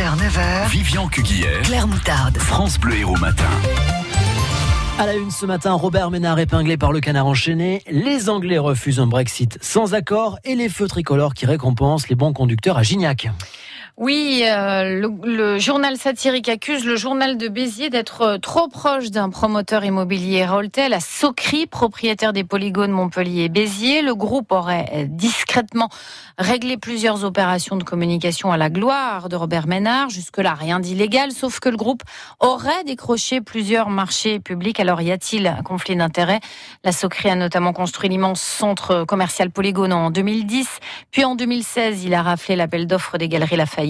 8h, 9h. Vivian Cuguière, Claire Moutarde. France Bleu Héros Matin. À la une ce matin, Robert Ménard épinglé par le canard enchaîné. Les Anglais refusent un Brexit sans accord et les feux tricolores qui récompensent les bons conducteurs à Gignac. Oui, euh, le, le, journal satirique accuse le journal de Béziers d'être euh, trop proche d'un promoteur immobilier Roltel à Socry, propriétaire des polygones Montpellier et Béziers. Le groupe aurait euh, discrètement réglé plusieurs opérations de communication à la gloire de Robert Ménard. Jusque-là, rien d'illégal, sauf que le groupe aurait décroché plusieurs marchés publics. Alors, y a-t-il un conflit d'intérêts? La Socry a notamment construit l'immense centre commercial Polygone en 2010. Puis en 2016, il a raflé l'appel d'offres des Galeries Lafayette.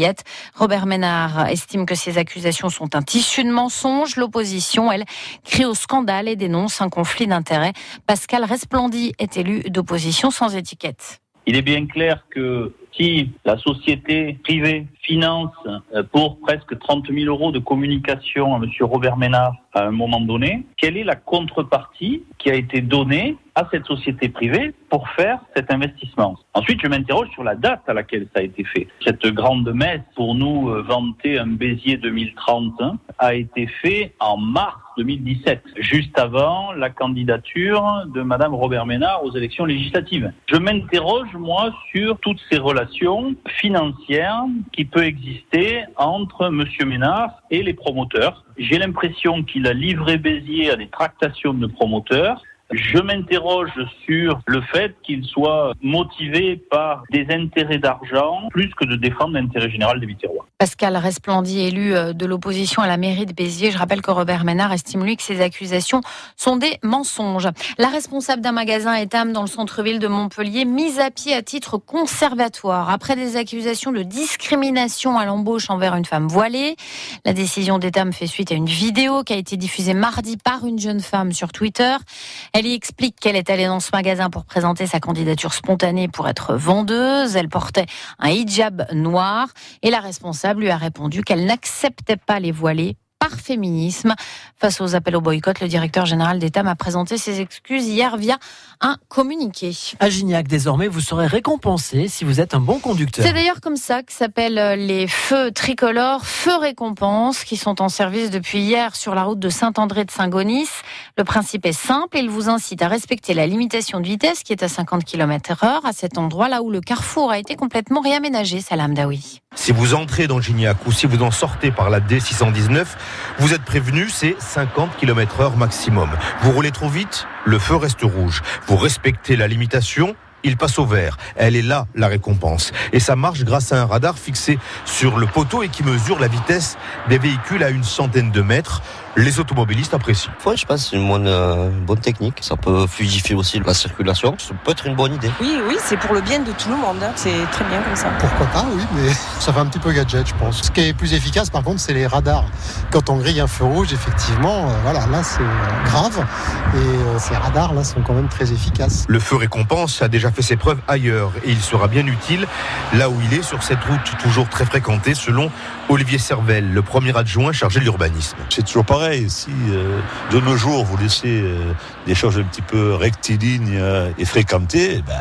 Robert Ménard estime que ces accusations sont un tissu de mensonges. L'opposition, elle, crie au scandale et dénonce un conflit d'intérêts. Pascal Resplendi est élu d'opposition sans étiquette. Il est bien clair que si la société privée finance euh, pour presque 30 000 euros de communication à M. Robert Ménard à un moment donné, quelle est la contrepartie qui a été donnée à cette société privée pour faire cet investissement? Ensuite, je m'interroge sur la date à laquelle ça a été fait. Cette grande messe pour nous euh, vanter un Béziers 2030 hein, a été fait en mars 2017, juste avant la candidature de Madame Robert Ménard aux élections législatives. Je m'interroge, moi, sur toutes ces relations financières qui peuvent exister entre Monsieur Ménard et les promoteurs. J'ai l'impression qu'il a livré Béziers à des tractations de promoteurs je m'interroge sur le fait qu'il soit motivé par des intérêts d'argent plus que de défendre l'intérêt général des Viterrois. Pascal Resplendi, élu euh, de l'opposition à la mairie de Béziers. Je rappelle que Robert Ménard estime lui que ces accusations sont des mensonges. La responsable d'un magasin Etam dans le centre-ville de Montpellier, mise à pied à titre conservatoire après des accusations de discrimination à l'embauche envers une femme voilée. La décision d'Etam fait suite à une vidéo qui a été diffusée mardi par une jeune femme sur Twitter. Elle y explique qu'elle est allée dans ce magasin pour présenter sa candidature spontanée pour être vendeuse. Elle portait un hijab noir et la responsable lui a répondu qu'elle n'acceptait pas les voilés par féminisme. Face aux appels au boycott, le directeur général d'État m'a présenté ses excuses hier via un communiqué. À Gignac, désormais, vous serez récompensé si vous êtes un bon conducteur. C'est d'ailleurs comme ça que s'appellent les feux tricolores, feux récompenses, qui sont en service depuis hier sur la route de Saint-André de Saint-Gonis. Le principe est simple, il vous incite à respecter la limitation de vitesse qui est à 50 km heure à cet endroit là où le carrefour a été complètement réaménagé, Salam Daoui. Si vous entrez dans Gignac ou si vous en sortez par la D619, vous êtes prévenu, c'est 50 km heure maximum. Vous roulez trop vite, le feu reste rouge. Vous respectez la limitation, il passe au vert. Elle est là, la récompense. Et ça marche grâce à un radar fixé sur le poteau et qui mesure la vitesse des véhicules à une centaine de mètres les automobilistes apprécient. Ouais, je pense que c'est une bonne, euh, bonne technique. Ça peut fluidifier aussi la circulation. Ça peut être une bonne idée. Oui, oui, c'est pour le bien de tout le monde. hein. C'est très bien comme ça. Pourquoi pas, oui, mais ça fait un petit peu gadget, je pense. Ce qui est plus efficace, par contre, c'est les radars. Quand on grille un feu rouge, effectivement, euh, voilà, là, c'est euh, grave. Et euh, ces radars, là, sont quand même très efficaces. Le feu récompense a déjà fait ses preuves ailleurs et il sera bien utile là où il est sur cette route toujours très fréquentée selon Olivier Servel, le premier adjoint chargé de l'urbanisme. C'est toujours Si euh, de nos jours vous laissez euh, des choses un petit peu rectilignes euh, et fréquentées, eh ben,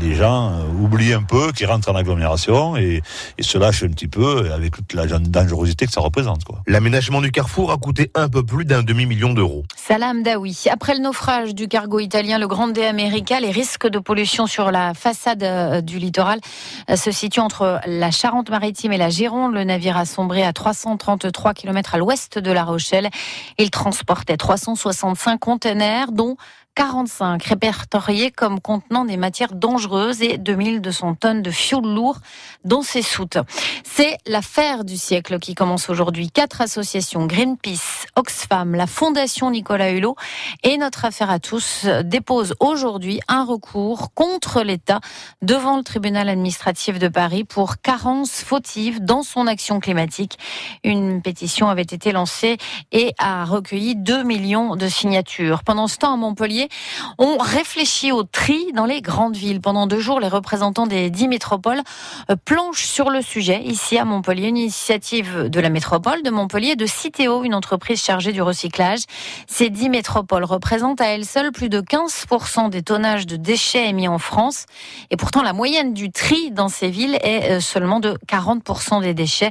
les gens euh, oublient un peu qu'ils rentrent en agglomération et, et se lâchent un petit peu avec toute la dangerosité que ça représente. Quoi. L'aménagement du carrefour a coûté un peu plus d'un demi-million d'euros. Salam Daoui. Après le naufrage du cargo italien, le Grande America, les risques de pollution sur la façade euh, du littoral euh, se situent entre la Charente-Maritime et la Gironde. Le navire a sombré à 333 km à l'ouest de La Rochelle. Il transportait 365 containers, dont 45 répertoriés comme contenant des matières dangereuses et 2200 tonnes de fioul lourd dans ses soutes. C'est l'affaire du siècle qui commence aujourd'hui. Quatre associations, Greenpeace, Oxfam, la Fondation Nicolas Hulot et notre affaire à tous déposent aujourd'hui un recours contre l'État devant le tribunal administratif de Paris pour carence fautive dans son action climatique. Une pétition avait été lancée et a recueilli 2 millions de signatures. Pendant ce temps, à Montpellier, ont réfléchi au tri dans les grandes villes. Pendant deux jours, les représentants des dix métropoles euh, planchent sur le sujet ici à Montpellier. Une initiative de la métropole de Montpellier, de Citeo, une entreprise chargée du recyclage. Ces dix métropoles représentent à elles seules plus de 15% des tonnages de déchets émis en France. Et pourtant, la moyenne du tri dans ces villes est euh, seulement de 40% des déchets.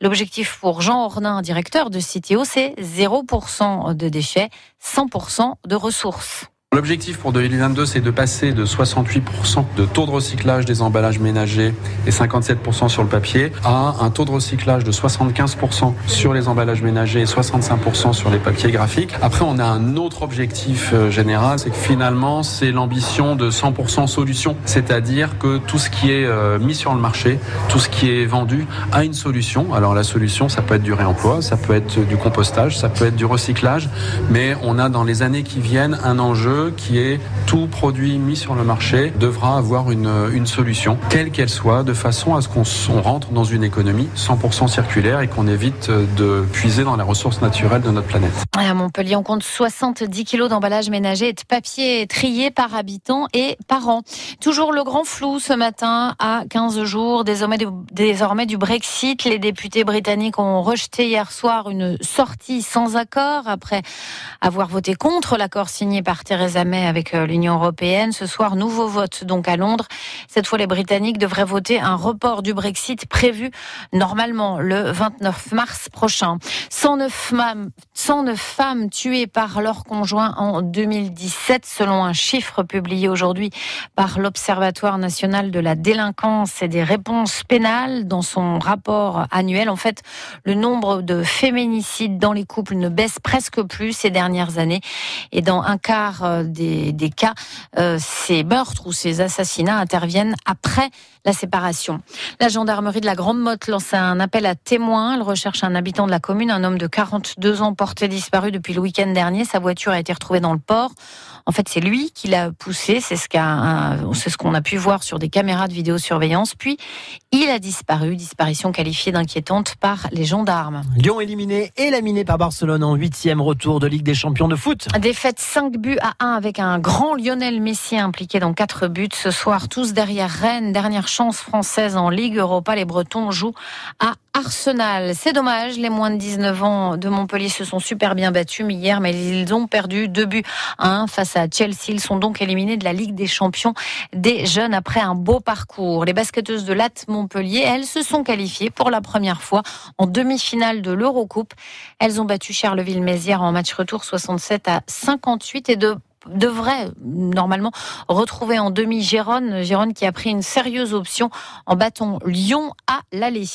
L'objectif pour Jean Ornin, directeur de Citeo, c'est 0% de déchets, 100% de ressources. L'objectif pour 2022, c'est de passer de 68% de taux de recyclage des emballages ménagers et 57% sur le papier à un taux de recyclage de 75% sur les emballages ménagers et 65% sur les papiers graphiques. Après, on a un autre objectif euh, général, c'est que finalement, c'est l'ambition de 100% solution, c'est-à-dire que tout ce qui est euh, mis sur le marché, tout ce qui est vendu a une solution. Alors la solution, ça peut être du réemploi, ça peut être du compostage, ça peut être du recyclage, mais on a dans les années qui viennent un enjeu qui est tout produit mis sur le marché devra avoir une, une solution, quelle qu'elle soit, de façon à ce qu'on rentre dans une économie 100% circulaire et qu'on évite de puiser dans les ressources naturelles de notre planète. À Montpellier, on compte 70 kilos d'emballage ménager et de papier trié par habitant et par an. Toujours le grand flou ce matin à 15 jours désormais, désormais du Brexit. Les députés britanniques ont rejeté hier soir une sortie sans accord après avoir voté contre l'accord signé par Theresa avec euh, l'Union européenne. Ce soir, nouveau vote donc à Londres. Cette fois, les Britanniques devraient voter un report du Brexit prévu normalement le 29 mars prochain. 109 femmes, 109 femmes tuées par leur conjoint en 2017, selon un chiffre publié aujourd'hui par l'Observatoire national de la délinquance et des réponses pénales dans son rapport annuel. En fait, le nombre de féminicides dans les couples ne baisse presque plus ces dernières années. Et dans un quart euh, des, cas, euh, ces meurtres ou ces assassinats interviennent après la séparation. La gendarmerie de la Grande Motte lance un appel à témoins. Elle recherche un habitant de la commune, un homme de 42 ans porté disparu depuis le week-end dernier. Sa voiture a été retrouvée dans le port. En fait, c'est lui qui l'a poussé. C'est ce ce qu'on a pu voir sur des caméras de vidéosurveillance. Puis, il a disparu. Disparition qualifiée d'inquiétante par les gendarmes. Lyon éliminé et laminé par Barcelone en huitième retour de Ligue des champions de foot. Défaite 5 buts à 1 avec un grand Lionel Messi impliqué dans 4 buts. Ce soir, tous derrière Rennes. Dernière chance française en Ligue Europa. Les Bretons jouent à Arsenal. C'est dommage, les moins de 19 ans de Montpellier se sont super bien battus hier, mais ils ont perdu 2 buts à 1 face à Chelsea. Ils sont donc éliminés de la Ligue des champions des jeunes après un beau parcours. Les basketteuses de Latte Montpellier, elles se sont qualifiées pour la première fois en demi-finale de l'Eurocoupe. Elles ont battu Charleville-Mézières en match retour 67 à 58 et de devrait normalement retrouver en demi Gérone, Gérone qui a pris une sérieuse option en battant Lyon à l'aller.